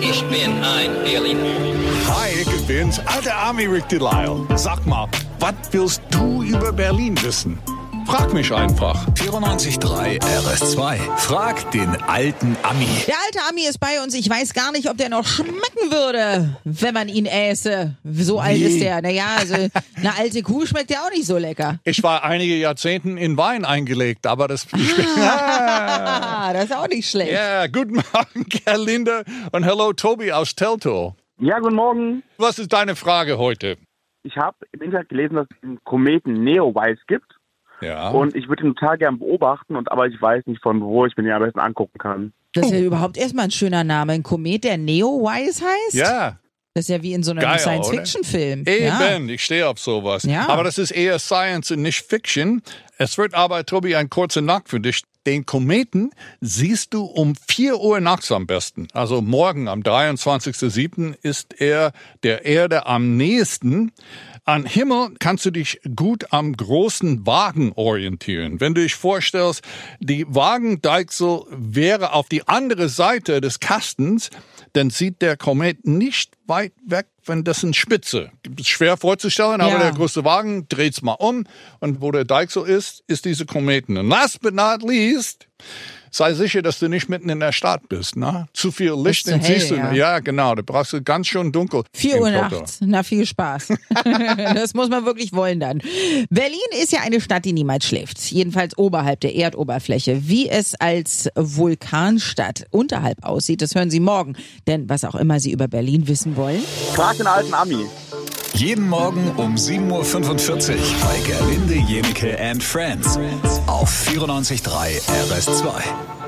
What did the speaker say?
Ich bin ein Berliner. Hi, ich bin's, alter Army Rick Delisle. Sag mal, was willst du über Berlin wissen? Frag mich einfach. 94.3 RS2. Frag den alten Ami. Der alte Ami ist bei uns. Ich weiß gar nicht, ob der noch schmecken würde, wenn man ihn äße. So alt ist der. Naja, also eine alte Kuh schmeckt ja auch nicht so lecker. Ich war einige Jahrzehnte in Wein eingelegt, aber das... Ah, das ist auch nicht schlecht. Ja, guten Morgen, Gerlinde und hello, Tobi aus Teltow. Ja, guten Morgen. Was ist deine Frage heute? Ich habe im Internet gelesen, dass es einen Kometen Neowise gibt. Ja. Und ich würde ihn total gern beobachten, und aber ich weiß nicht von wo ich mir den am besten angucken kann. Das ist ja überhaupt erstmal ein schöner Name. Ein Komet, der Neowise heißt? ja, Das ist ja wie in so einem Science-Fiction-Film. Eben, Ja. ich stehe auf sowas. Ja. Aber das ist eher Science und nicht Fiction. Es wird aber, Tobi, ein kurzer Nacht für dich. Den Kometen siehst du um 4 Uhr nachts am besten. Also morgen am 23.07. ist er der Erde am nächsten. An Himmel kannst du dich gut am großen Wagen orientieren. Wenn du dich vorstellst, die Wagendeichsel wäre auf die andere Seite des Kastens, dann sieht der Komet nicht weit weg, wenn das eine Spitze. Ist schwer vorzustellen, aber Ja. der große Wagen dreht's mal um und wo der Deichsel ist, ist diese Kometen. Und last but not least, sei sicher, dass du nicht mitten in der Stadt bist. Ne? Zu viel Licht, hell, siehst du. ja. Ja. genau. Da brauchst du ganz schön dunkel. 4 im Uhr nachts. Na, viel Spaß. das muss man wirklich wollen dann. Berlin ist ja eine Stadt, die niemals schläft. Jedenfalls oberhalb der Erdoberfläche. Wie es als Vulkanstadt unterhalb aussieht, das hören Sie morgen. Denn was auch immer Sie über Berlin wissen wollen. Frag den alten Ami. Jeden Morgen um 7.45 Uhr bei Gerlinde, Jenike and Friends. Auf 94.3 RS2.